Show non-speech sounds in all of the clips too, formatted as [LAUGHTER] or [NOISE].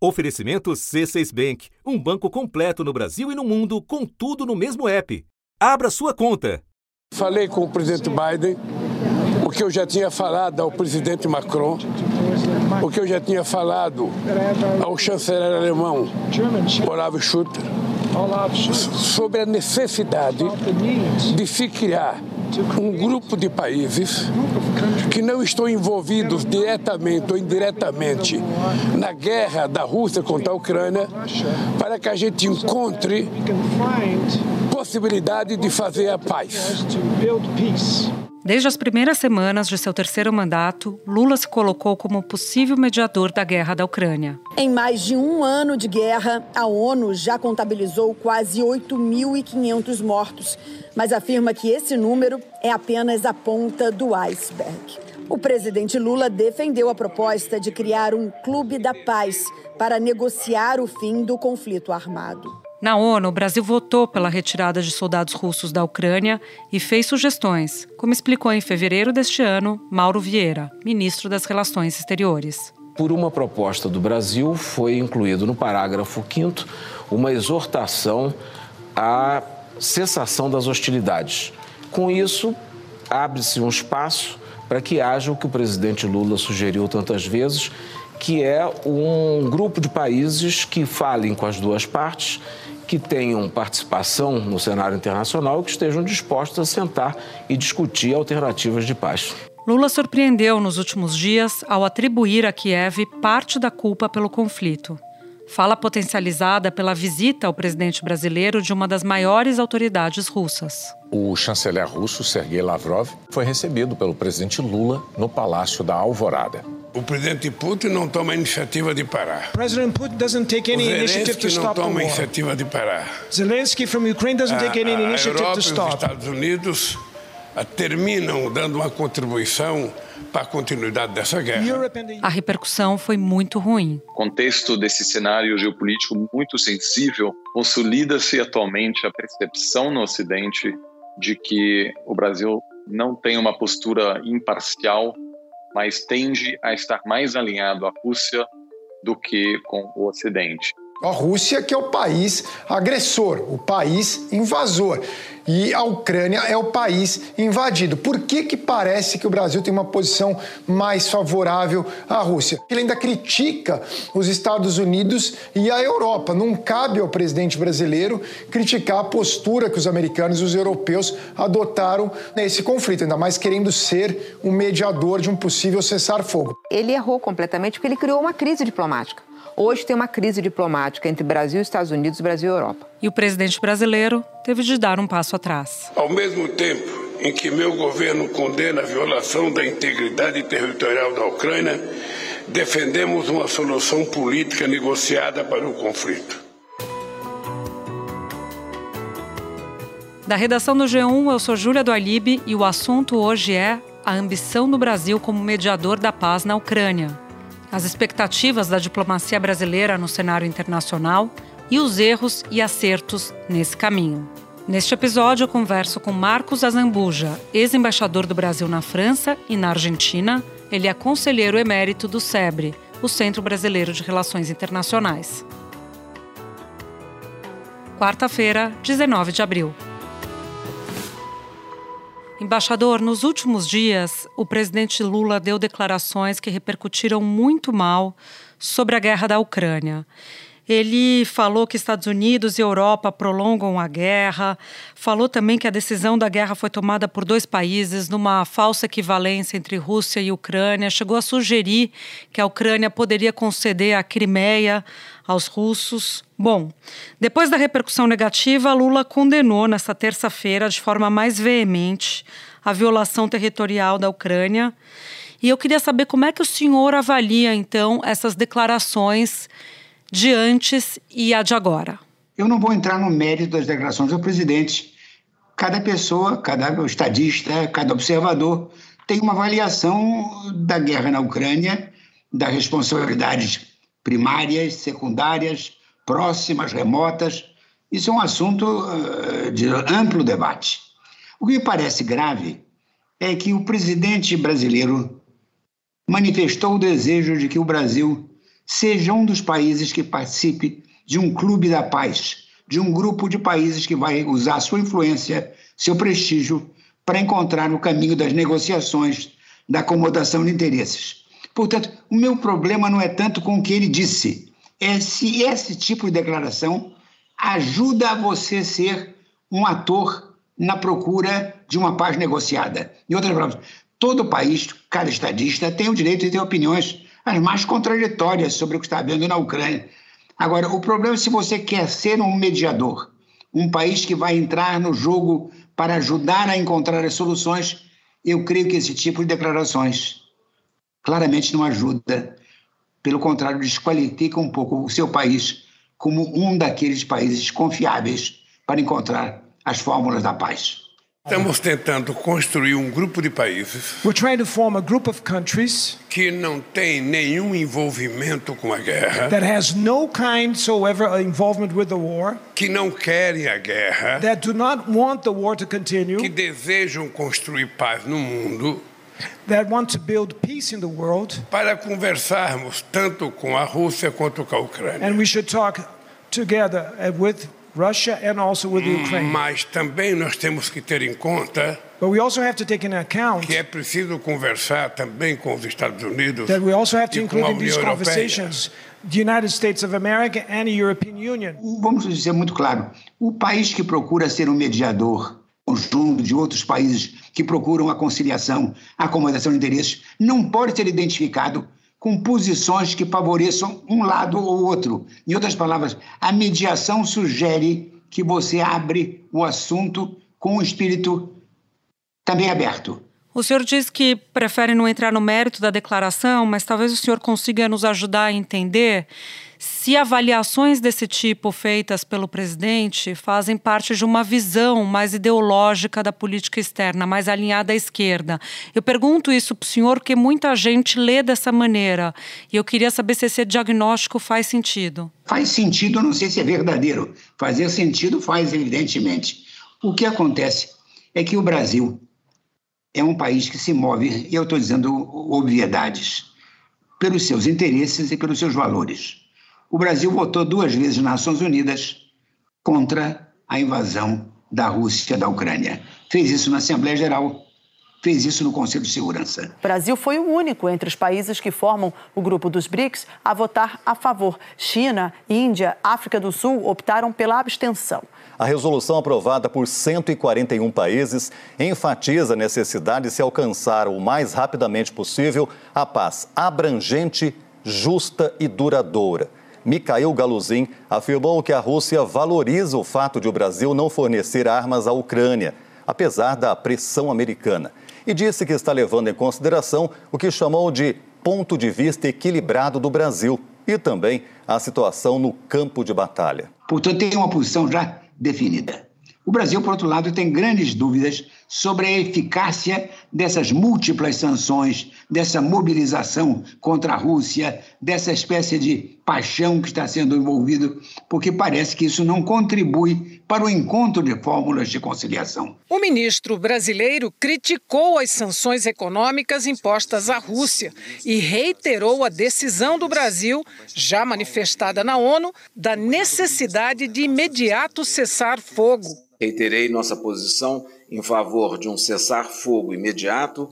Oferecimento C6 Bank, um banco completo no Brasil e no mundo, com tudo no mesmo app. Abra sua conta. Falei com o presidente Biden o que eu já tinha falado ao presidente Macron, o que eu já tinha falado ao chanceler alemão Olaf Schutter, sobre a necessidade de se criar um grupo de países que não estão envolvidos diretamente ou indiretamente na guerra da Rússia contra a Ucrânia, para que a gente encontre possibilidade de fazer a paz. Desde as primeiras semanas de seu terceiro mandato, Lula se colocou como possível mediador da guerra da Ucrânia. Em mais de um ano de guerra, a ONU já contabilizou quase 8.500 mortos, mas afirma que esse número é apenas a ponta do iceberg. O presidente Lula defendeu a proposta de criar um clube da paz para negociar o fim do conflito armado. Na ONU, o Brasil votou pela retirada de soldados russos da Ucrânia e fez sugestões, como explicou em fevereiro deste ano Mauro Vieira, ministro das Relações Exteriores. Por uma proposta do Brasil, foi incluído no parágrafo 5 uma exortação à cessação das hostilidades. Com isso, abre-se um espaço para que haja o que o presidente Lula sugeriu tantas vezes, que é um grupo de países que falem com as duas partes que tenham participação no cenário internacional e que estejam dispostos a sentar e discutir alternativas de paz. Lula surpreendeu nos últimos dias ao atribuir a Kiev parte da culpa pelo conflito. Fala potencializada pela visita ao presidente brasileiro de uma das maiores autoridades russas. O chanceler russo Sergei Lavrov foi recebido pelo presidente Lula no Palácio da Alvorada. O presidente Putin não toma iniciativa de parar. President Putin doesn't take any initiative to stop the war. não toma iniciativa de parar. Zelensky from Ukraine doesn't take any initiative to stop. Os Estados Unidos terminam dando uma contribuição para a continuidade dessa guerra. A repercussão foi muito ruim. O contexto desse cenário geopolítico muito sensível consolida-se atualmente a percepção no Ocidente de que o Brasil não tem uma postura imparcial mas tende a estar mais alinhado à Rússia do que com o Ocidente. A Rússia, que é o país agressor, o país invasor. E a Ucrânia é o país invadido. Por que, que parece que o Brasil tem uma posição mais favorável à Rússia? Ele ainda critica os Estados Unidos e a Europa. Não cabe ao presidente brasileiro criticar a postura que os americanos e os europeus adotaram nesse conflito, ainda mais querendo ser o mediador de um possível cessar-fogo. Ele errou completamente porque ele criou uma crise diplomática. Hoje tem uma crise diplomática entre Brasil, Estados Unidos, Brasil e Europa. E o presidente brasileiro teve de dar um passo atrás. Ao mesmo tempo em que meu governo condena a violação da integridade territorial da Ucrânia, defendemos uma solução política negociada para o conflito. Da redação do G1, eu sou Júlia do Alibe e o assunto hoje é a ambição do Brasil como mediador da paz na Ucrânia as expectativas da diplomacia brasileira no cenário internacional e os erros e acertos nesse caminho. Neste episódio, eu converso com Marcos Azambuja, ex-embaixador do Brasil na França e na Argentina. Ele é conselheiro emérito do SEBRE, o Centro Brasileiro de Relações Internacionais. Quarta-feira, 19 de abril. Embaixador, nos últimos dias, o presidente Lula deu declarações que repercutiram muito mal sobre a guerra da Ucrânia. Ele falou que Estados Unidos e Europa prolongam a guerra, falou também que a decisão da guerra foi tomada por dois países numa falsa equivalência entre Rússia e Ucrânia, chegou a sugerir que a Ucrânia poderia conceder a Crimeia aos russos. Bom, depois da repercussão negativa, Lula condenou nesta terça-feira, de forma mais veemente, a violação territorial da Ucrânia. E eu queria saber como é que o senhor avalia, então, essas declarações de antes e a de agora. Eu não vou entrar no mérito das declarações do presidente. Cada pessoa, cada estadista, cada observador tem uma avaliação da guerra na Ucrânia, das responsabilidades primárias, secundárias, próximas, remotas. Isso é um assunto uh, de amplo debate. O que me parece grave é que o presidente brasileiro manifestou o desejo de que o Brasil seja um dos países que participe de um clube da paz, de um grupo de países que vai usar sua influência, seu prestígio, para encontrar o caminho das negociações, da acomodação de interesses. Portanto, o meu problema não é tanto com o que ele disse, é se esse tipo de declaração ajuda a você ser um ator na procura de uma paz negociada. Em outras palavras, todo país, cada estadista, tem o direito de ter opiniões as mais contraditórias sobre o que está havendo na Ucrânia. Agora, o problema é se você quer ser um mediador, um país que vai entrar no jogo para ajudar a encontrar as soluções, eu creio que esse tipo de declarações claramente não ajuda. Pelo contrário, desqualifica um pouco o seu país como um daqueles países confiáveis para encontrar as fórmulas da paz. Estamos tentando construir um grupo de países. We're trying to form a group of countries que não tem nenhum envolvimento com a guerra. That has no kind soever involvement with the war. Que não querem a guerra. That do not want the war to continue. Que desejam construir paz no mundo. That want to build peace in the world. Para conversarmos tanto com a Rússia quanto com a Ucrânia. And we should talk together with Russia and also with Ukraine. Mas também nós temos que ter em conta But we also have to take into account que é preciso conversar também com os Estados Unidos that we also have to include in these Europeia. conversations the United States of America and the European Union. Vamos dizer muito claro: o país que procura ser um mediador conjunto de outros países que procuram a conciliação, a acomodação de interesses, não pode ser identificado com posições que favoreçam um lado ou outro. Em outras palavras, a mediação sugere que você abre o assunto com um espírito também aberto. O senhor diz que prefere não entrar no mérito da declaração, mas talvez o senhor consiga nos ajudar a entender se avaliações desse tipo feitas pelo presidente fazem parte de uma visão mais ideológica da política externa, mais alinhada à esquerda. Eu pergunto isso para o senhor porque muita gente lê dessa maneira e eu queria saber se esse diagnóstico faz sentido. Faz sentido, não sei se é verdadeiro. Fazer sentido faz, evidentemente. O que acontece é que o Brasil é um país que se move, e eu estou dizendo obviedades, pelos seus interesses e pelos seus valores. O Brasil votou duas vezes nas Nações Unidas contra a invasão da Rússia da Ucrânia. Fez isso na Assembleia Geral, fez isso no Conselho de Segurança. O Brasil foi o único entre os países que formam o grupo dos BRICS a votar a favor. China, Índia, África do Sul optaram pela abstenção. A resolução aprovada por 141 países enfatiza a necessidade de se alcançar o mais rapidamente possível a paz abrangente, justa e duradoura. Mikhail Galuzin afirmou que a Rússia valoriza o fato de o Brasil não fornecer armas à Ucrânia, apesar da pressão americana, e disse que está levando em consideração o que chamou de ponto de vista equilibrado do Brasil e também a situação no campo de batalha. Portanto, tem uma posição já definida. O Brasil, por outro lado, tem grandes dúvidas sobre a eficácia dessas múltiplas sanções, dessa mobilização contra a Rússia, dessa espécie de paixão que está sendo envolvido, porque parece que isso não contribui para o encontro de fórmulas de conciliação. O ministro brasileiro criticou as sanções econômicas impostas à Rússia e reiterou a decisão do Brasil, já manifestada na ONU, da necessidade de imediato cessar fogo. Reiterei nossa posição em favor de um cessar-fogo imediato,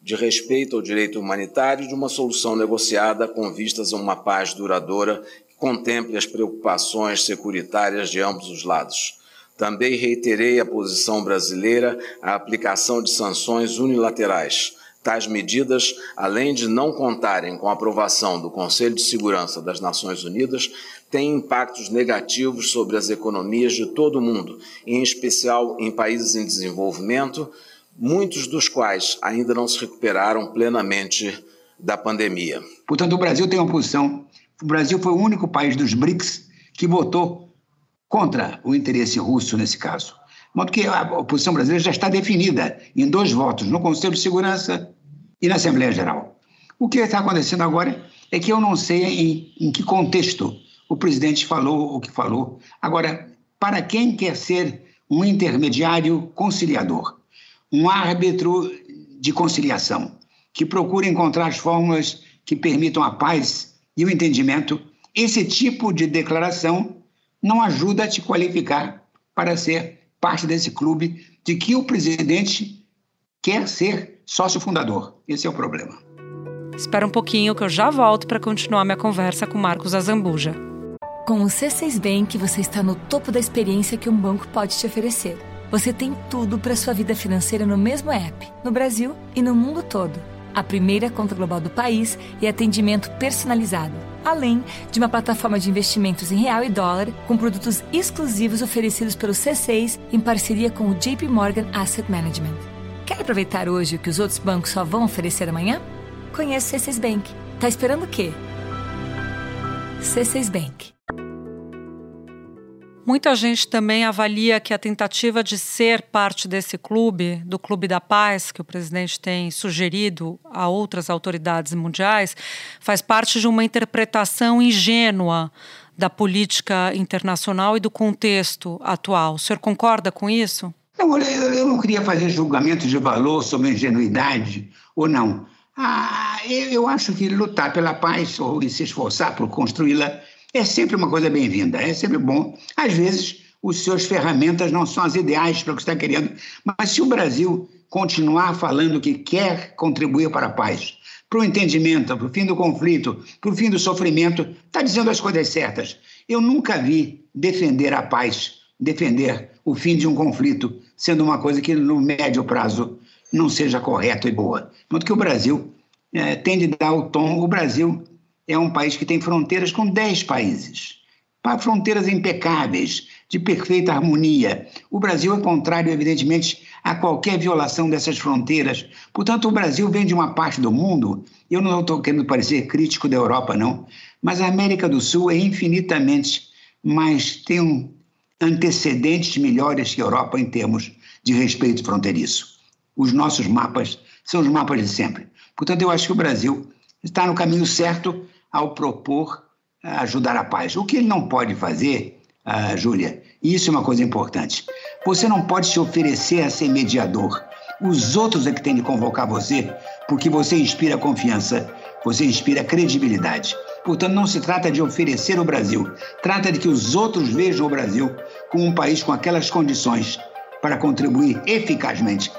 de respeito ao direito humanitário e de uma solução negociada com vistas a uma paz duradoura que contemple as preocupações securitárias de ambos os lados. Também reiterei a posição brasileira à aplicação de sanções unilaterais. Tais medidas, além de não contarem com a aprovação do Conselho de Segurança das Nações Unidas, têm impactos negativos sobre as economias de todo o mundo, em especial em países em desenvolvimento, muitos dos quais ainda não se recuperaram plenamente da pandemia. Portanto, o Brasil tem uma posição. O Brasil foi o único país dos BRICS que votou contra o interesse russo nesse caso. De modo que a posição brasileira já está definida em dois votos, no Conselho de Segurança e na Assembleia Geral. O que está acontecendo agora é que eu não sei em, em que contexto o presidente falou o que falou. Agora, para quem quer ser um intermediário conciliador, um árbitro de conciliação, que procura encontrar as fórmulas que permitam a paz e o entendimento, esse tipo de declaração não ajuda a te qualificar para ser parte desse clube de que o presidente quer ser sócio fundador. Esse é o problema. Espera um pouquinho que eu já volto para continuar minha conversa com Marcos Azambuja. Com o C6 Bank, você está no topo da experiência que um banco pode te oferecer. Você tem tudo para sua vida financeira no mesmo app, no Brasil e no mundo todo. A primeira conta global do país e atendimento personalizado, além de uma plataforma de investimentos em real e dólar com produtos exclusivos oferecidos pelo C6 em parceria com o JP Morgan Asset Management. Aproveitar hoje o que os outros bancos só vão oferecer amanhã? Conheça o C6 Bank. Tá esperando o quê? C6 Bank. Muita gente também avalia que a tentativa de ser parte desse clube, do Clube da Paz, que o presidente tem sugerido a outras autoridades mundiais, faz parte de uma interpretação ingênua da política internacional e do contexto atual. O senhor concorda com isso? Não, eu não queria fazer julgamento de valor sobre ingenuidade ou não. Ah, eu acho que lutar pela paz ou se esforçar por construí-la é sempre uma coisa bem-vinda, é sempre bom. Às vezes, os seus ferramentas não são as ideais para o que está querendo, mas se o Brasil continuar falando que quer contribuir para a paz, para o entendimento, para o fim do conflito, para o fim do sofrimento, está dizendo as coisas certas. Eu nunca vi defender a paz, defender o fim de um conflito, sendo uma coisa que no médio prazo não seja correta e boa. Enquanto que o Brasil é, tem de dar o tom, o Brasil é um país que tem fronteiras com 10 países. Fronteiras impecáveis, de perfeita harmonia. O Brasil é contrário, evidentemente, a qualquer violação dessas fronteiras. Portanto, o Brasil vem de uma parte do mundo, eu não estou querendo parecer crítico da Europa, não, mas a América do Sul é infinitamente mais, tem um antecedentes melhores que a Europa em termos de respeito fronteiriço. Os nossos mapas são os mapas de sempre. Portanto, eu acho que o Brasil está no caminho certo ao propor eh, ajudar a paz. O que ele não pode fazer, uh, Júlia, e isso é uma coisa importante, você não pode se oferecer a ser mediador. Os outros é que têm de convocar você, porque você inspira confiança, você inspira credibilidade. Portanto, não se trata de oferecer o Brasil, trata de que os outros vejam o Brasil como um país com aquelas condições para contribuir eficazmente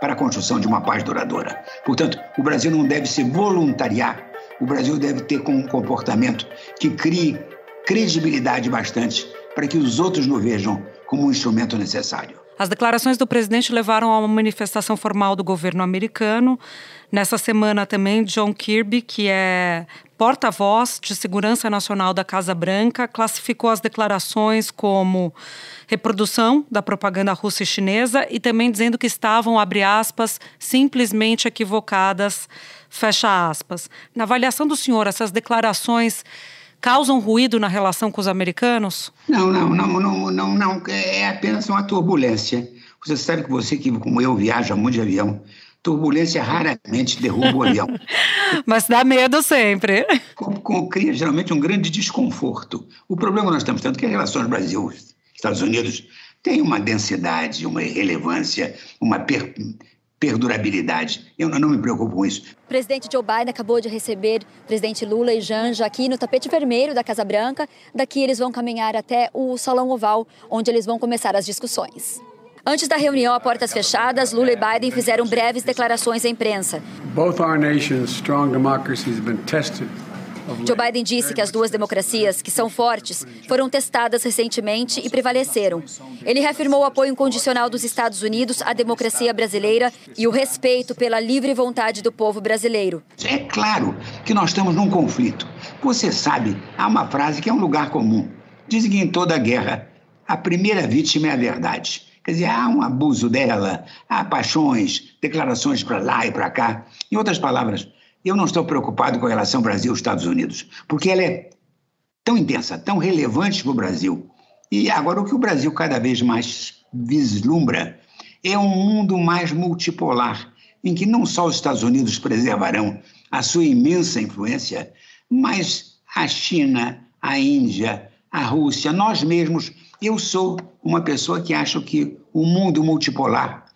para a construção de uma paz duradoura. Portanto, o Brasil não deve se voluntariar o Brasil deve ter um comportamento que crie credibilidade bastante para que os outros nos vejam como um instrumento necessário. As declarações do presidente levaram a uma manifestação formal do governo americano. Nessa semana também, John Kirby, que é porta-voz de segurança nacional da Casa Branca, classificou as declarações como reprodução da propaganda russa e chinesa e também dizendo que estavam, abre aspas, simplesmente equivocadas Fecha aspas. Na avaliação do senhor, essas declarações causam ruído na relação com os americanos? Não, não, não, não, não, não. É apenas uma turbulência. Você sabe que você, que como eu, viaja muito de avião, turbulência raramente derruba o avião. [LAUGHS] Mas dá medo sempre. Com, com, cria geralmente um grande desconforto. O problema que nós estamos tendo é que as relações Brasil-Estados Unidos têm uma densidade, uma relevância, uma per perdurabilidade. Eu não me preocupo com isso. O presidente Joe Biden acabou de receber o presidente Lula e Janja aqui no tapete vermelho da Casa Branca. Daqui eles vão caminhar até o Salão Oval, onde eles vão começar as discussões. Antes da reunião a portas fechadas, Lula e Biden fizeram breves declarações à imprensa. Both our nations' strong democracies have been tested Joe Biden disse que as duas democracias, que são fortes, foram testadas recentemente e prevaleceram. Ele reafirmou o apoio incondicional dos Estados Unidos à democracia brasileira e o respeito pela livre vontade do povo brasileiro. É claro que nós estamos num conflito. Você sabe, há uma frase que é um lugar comum. Dizem que em toda guerra, a primeira vítima é a verdade. Quer dizer, há um abuso dela, há paixões, declarações para lá e para cá. Em outras palavras, eu não estou preocupado com a relação Brasil-Estados Unidos, porque ela é tão intensa, tão relevante para o Brasil. E agora o que o Brasil cada vez mais vislumbra é um mundo mais multipolar, em que não só os Estados Unidos preservarão a sua imensa influência, mas a China, a Índia, a Rússia, nós mesmos. Eu sou uma pessoa que acha que o mundo multipolar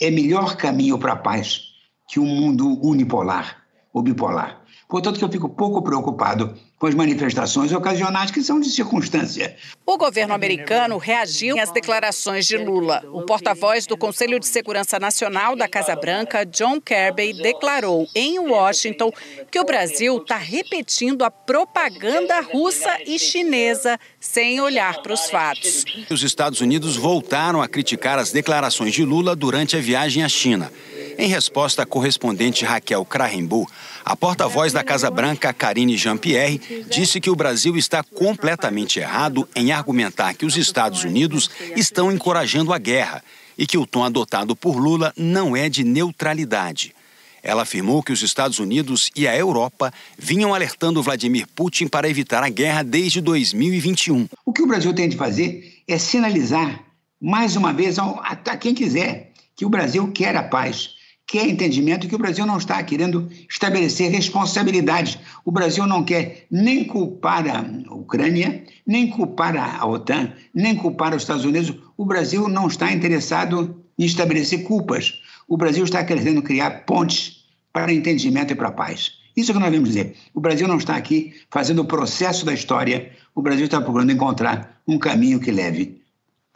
é melhor caminho para a paz que o mundo unipolar ou bipolar. Portanto, que eu fico pouco preocupado com as manifestações ocasionais que são de circunstância. O governo americano reagiu às declarações de Lula. O porta-voz do Conselho de Segurança Nacional da Casa Branca, John Kirby, declarou em Washington que o Brasil está repetindo a propaganda russa e chinesa sem olhar para os fatos. Os Estados Unidos voltaram a criticar as declarações de Lula durante a viagem à China. Em resposta à correspondente Raquel Krahenbu, a porta-voz da Casa Branca, Karine Jean-Pierre, disse que o Brasil está completamente errado em argumentar que os Estados Unidos estão encorajando a guerra e que o tom adotado por Lula não é de neutralidade. Ela afirmou que os Estados Unidos e a Europa vinham alertando Vladimir Putin para evitar a guerra desde 2021. O que o Brasil tem de fazer é sinalizar, mais uma vez, a quem quiser, que o Brasil quer a paz quer entendimento que o Brasil não está querendo estabelecer responsabilidades. O Brasil não quer nem culpar a Ucrânia, nem culpar a OTAN, nem culpar os Estados Unidos. O Brasil não está interessado em estabelecer culpas. O Brasil está querendo criar pontes para entendimento e para paz. Isso é que nós vamos dizer. O Brasil não está aqui fazendo o processo da história, o Brasil está procurando encontrar um caminho que leve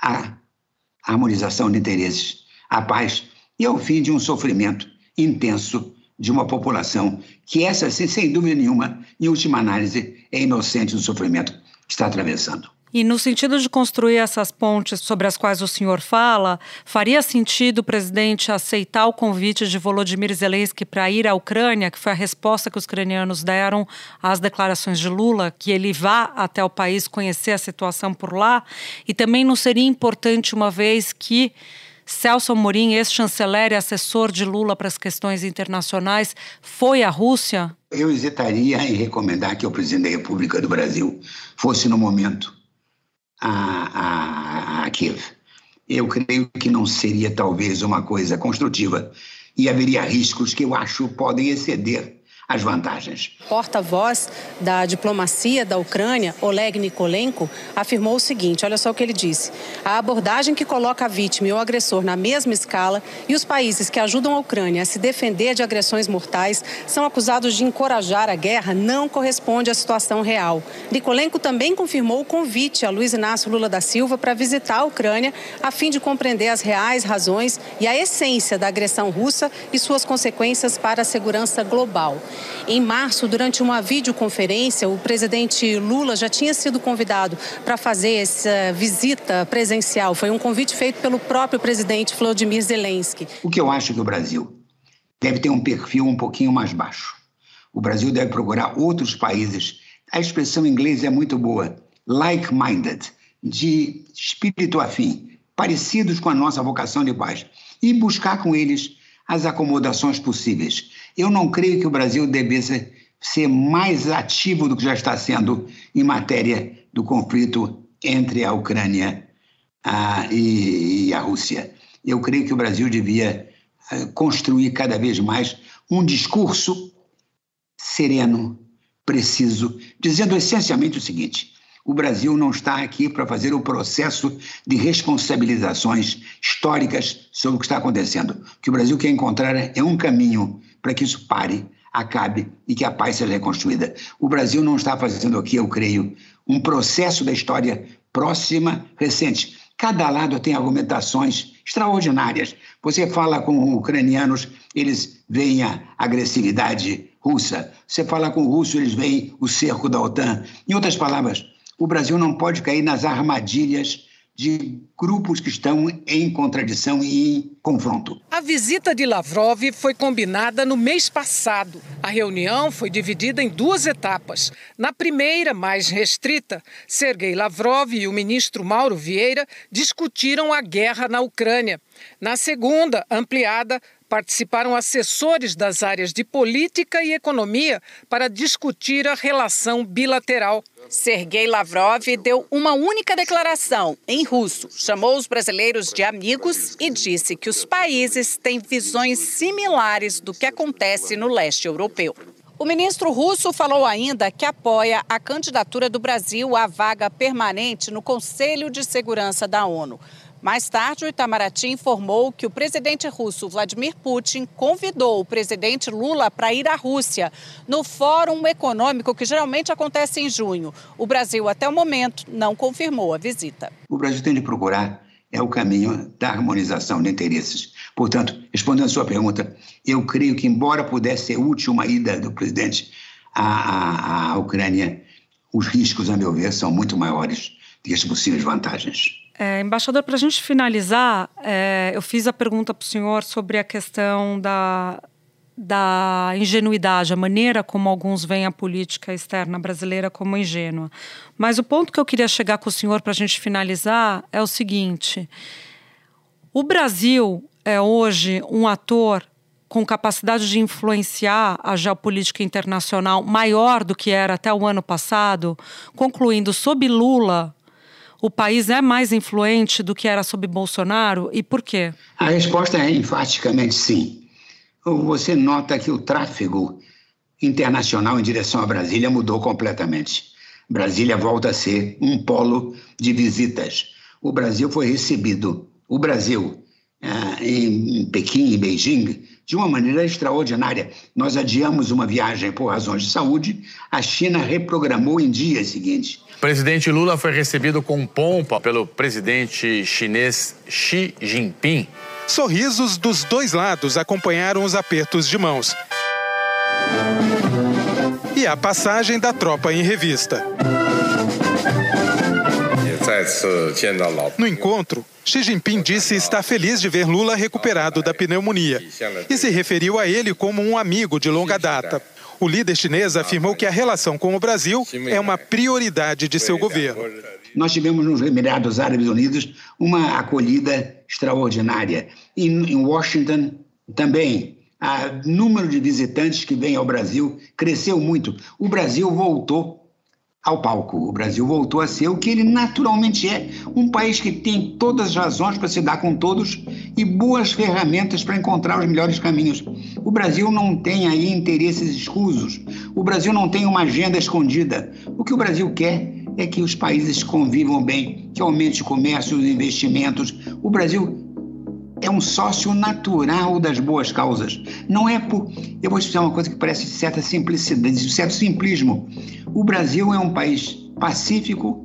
à harmonização de interesses, à paz e ao fim de um sofrimento intenso de uma população que essa, sem dúvida nenhuma, em última análise, é inocente do sofrimento que está atravessando. E no sentido de construir essas pontes sobre as quais o senhor fala, faria sentido presidente aceitar o convite de Volodymyr Zelensky para ir à Ucrânia, que foi a resposta que os ucranianos deram às declarações de Lula, que ele vá até o país conhecer a situação por lá? E também não seria importante, uma vez que Celso Amorim, ex-chanceler e assessor de Lula para as questões internacionais, foi à Rússia? Eu hesitaria em recomendar que o presidente da República do Brasil fosse, no momento, a, a, a Kiev. Eu creio que não seria, talvez, uma coisa construtiva e haveria riscos que eu acho podem exceder as vantagens. Porta-voz da diplomacia da Ucrânia, Oleg Nikolenko, afirmou o seguinte: olha só o que ele disse. A abordagem que coloca a vítima e o agressor na mesma escala e os países que ajudam a Ucrânia a se defender de agressões mortais são acusados de encorajar a guerra não corresponde à situação real. Nikolenko também confirmou o convite a Luiz Inácio Lula da Silva para visitar a Ucrânia a fim de compreender as reais razões e a essência da agressão russa e suas consequências para a segurança global. Em março, durante uma videoconferência, o presidente Lula já tinha sido convidado para fazer essa visita presencial. Foi um convite feito pelo próprio presidente Vladimir Zelensky. O que eu acho que o Brasil deve ter um perfil um pouquinho mais baixo. O Brasil deve procurar outros países. A expressão em inglês é muito boa, like-minded, de espírito afim, parecidos com a nossa vocação de paz, e buscar com eles as acomodações possíveis. Eu não creio que o Brasil devesse ser mais ativo do que já está sendo em matéria do conflito entre a Ucrânia a, e, e, a Rússia. Eu creio que o Brasil devia a, construir cada vez mais um discurso sereno, preciso, dizendo essencialmente o seguinte: o Brasil não está aqui para fazer o processo de responsabilizações históricas sobre o que está acontecendo. O que o Brasil quer encontrar é um caminho para que isso pare, acabe e que a paz seja reconstruída. O Brasil não está fazendo aqui, eu creio, um processo da história próxima, recente. Cada lado tem argumentações extraordinárias. Você fala com ucranianos, eles veem a agressividade russa. Você fala com o russo, eles veem o cerco da OTAN. Em outras palavras, o Brasil não pode cair nas armadilhas de grupos que estão em contradição e em confronto. A visita de Lavrov foi combinada no mês passado. A reunião foi dividida em duas etapas. Na primeira, mais restrita, Sergei Lavrov e o ministro Mauro Vieira discutiram a guerra na Ucrânia. Na segunda, ampliada, participaram assessores das áreas de política e economia para discutir a relação bilateral. Sergei Lavrov deu uma única declaração em russo, chamou os brasileiros de amigos e disse que os países têm visões similares do que acontece no leste europeu. O ministro russo falou ainda que apoia a candidatura do Brasil à vaga permanente no Conselho de Segurança da ONU. Mais tarde, o Itamaraty informou que o presidente russo Vladimir Putin convidou o presidente Lula para ir à Rússia, no Fórum Econômico que geralmente acontece em junho. O Brasil, até o momento, não confirmou a visita. O Brasil tem de procurar é o caminho da harmonização de interesses. Portanto, respondendo a sua pergunta, eu creio que, embora pudesse ser útil uma ida do presidente à, à, à Ucrânia, os riscos, a meu ver, são muito maiores do que as possíveis vantagens. É, embaixador, para a gente finalizar, é, eu fiz a pergunta para o senhor sobre a questão da, da ingenuidade, a maneira como alguns veem a política externa brasileira como ingênua. Mas o ponto que eu queria chegar com o senhor para a gente finalizar é o seguinte: o Brasil é hoje um ator com capacidade de influenciar a geopolítica internacional maior do que era até o ano passado, concluindo sob Lula o país é mais influente do que era sob Bolsonaro e por quê? A resposta é enfaticamente sim. Você nota que o tráfego internacional em direção a Brasília mudou completamente. Brasília volta a ser um polo de visitas. O Brasil foi recebido, o Brasil, ah, em Pequim e Beijing, de uma maneira extraordinária. Nós adiamos uma viagem por razões de saúde, a China reprogramou em dias seguintes. O presidente Lula foi recebido com pompa pelo presidente chinês Xi Jinping. Sorrisos dos dois lados acompanharam os apertos de mãos. E a passagem da tropa em revista. No encontro, Xi Jinping disse estar feliz de ver Lula recuperado da pneumonia e se referiu a ele como um amigo de longa data. O líder chinês afirmou que a relação com o Brasil é uma prioridade de seu governo. Nós tivemos nos Emirados Árabes Unidos uma acolhida extraordinária. E em Washington também. O número de visitantes que vêm ao Brasil cresceu muito. O Brasil voltou ao palco. O Brasil voltou a ser o que ele naturalmente é, um país que tem todas as razões para se dar com todos e boas ferramentas para encontrar os melhores caminhos. O Brasil não tem aí interesses escusos. O Brasil não tem uma agenda escondida. O que o Brasil quer é que os países convivam bem, que aumente o comércio, os investimentos. O Brasil é um sócio natural das boas causas. Não é por. Eu vou explicar uma coisa que parece certa simplicidade, certo simplismo. O Brasil é um país pacífico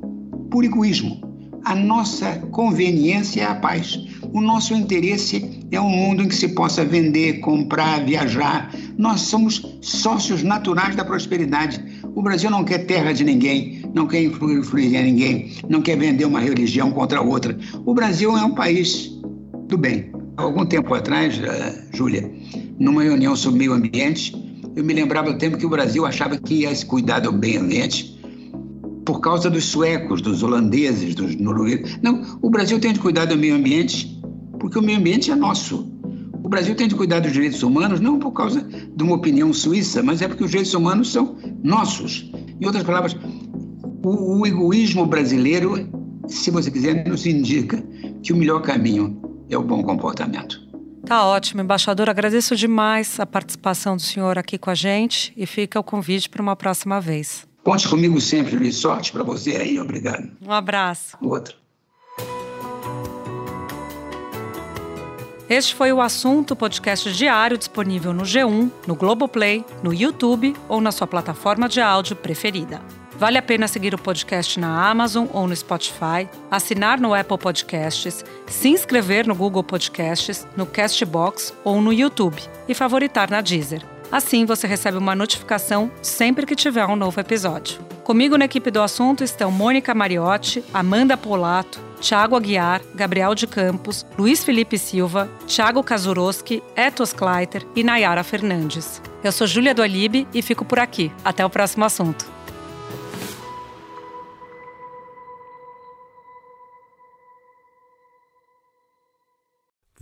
por egoísmo. A nossa conveniência é a paz. O nosso interesse é um mundo em que se possa vender, comprar, viajar. Nós somos sócios naturais da prosperidade. O Brasil não quer terra de ninguém, não quer influir em ninguém, não quer vender uma religião contra outra. O Brasil é um país do bem. Algum tempo atrás, uh, Júlia, numa reunião sobre meio ambiente, eu me lembrava do tempo que o Brasil achava que ia se cuidar do meio ambiente por causa dos suecos, dos holandeses, dos noruegueses. Não, o Brasil tem de cuidar do meio ambiente porque o meio ambiente é nosso. O Brasil tem de cuidar dos direitos humanos não por causa de uma opinião suíça, mas é porque os direitos humanos são nossos. Em outras palavras, o, o egoísmo brasileiro, se você quiser, nos indica que o melhor caminho é o bom comportamento. Tá ótimo, embaixador. Agradeço demais a participação do senhor aqui com a gente e fica o convite para uma próxima vez. Conte comigo sempre, e sorte para você aí. Obrigado. Um abraço. Outro. Este foi o assunto podcast diário disponível no G1, no Globoplay, no YouTube ou na sua plataforma de áudio preferida. Vale a pena seguir o podcast na Amazon ou no Spotify, assinar no Apple Podcasts, se inscrever no Google Podcasts, no Castbox ou no YouTube e favoritar na Deezer. Assim você recebe uma notificação sempre que tiver um novo episódio. Comigo na equipe do assunto estão Mônica Mariotti, Amanda Polato, Tiago Aguiar, Gabriel de Campos, Luiz Felipe Silva, Tiago Kazuroski, Etos Kleiter e Nayara Fernandes. Eu sou Júlia do e fico por aqui. Até o próximo assunto.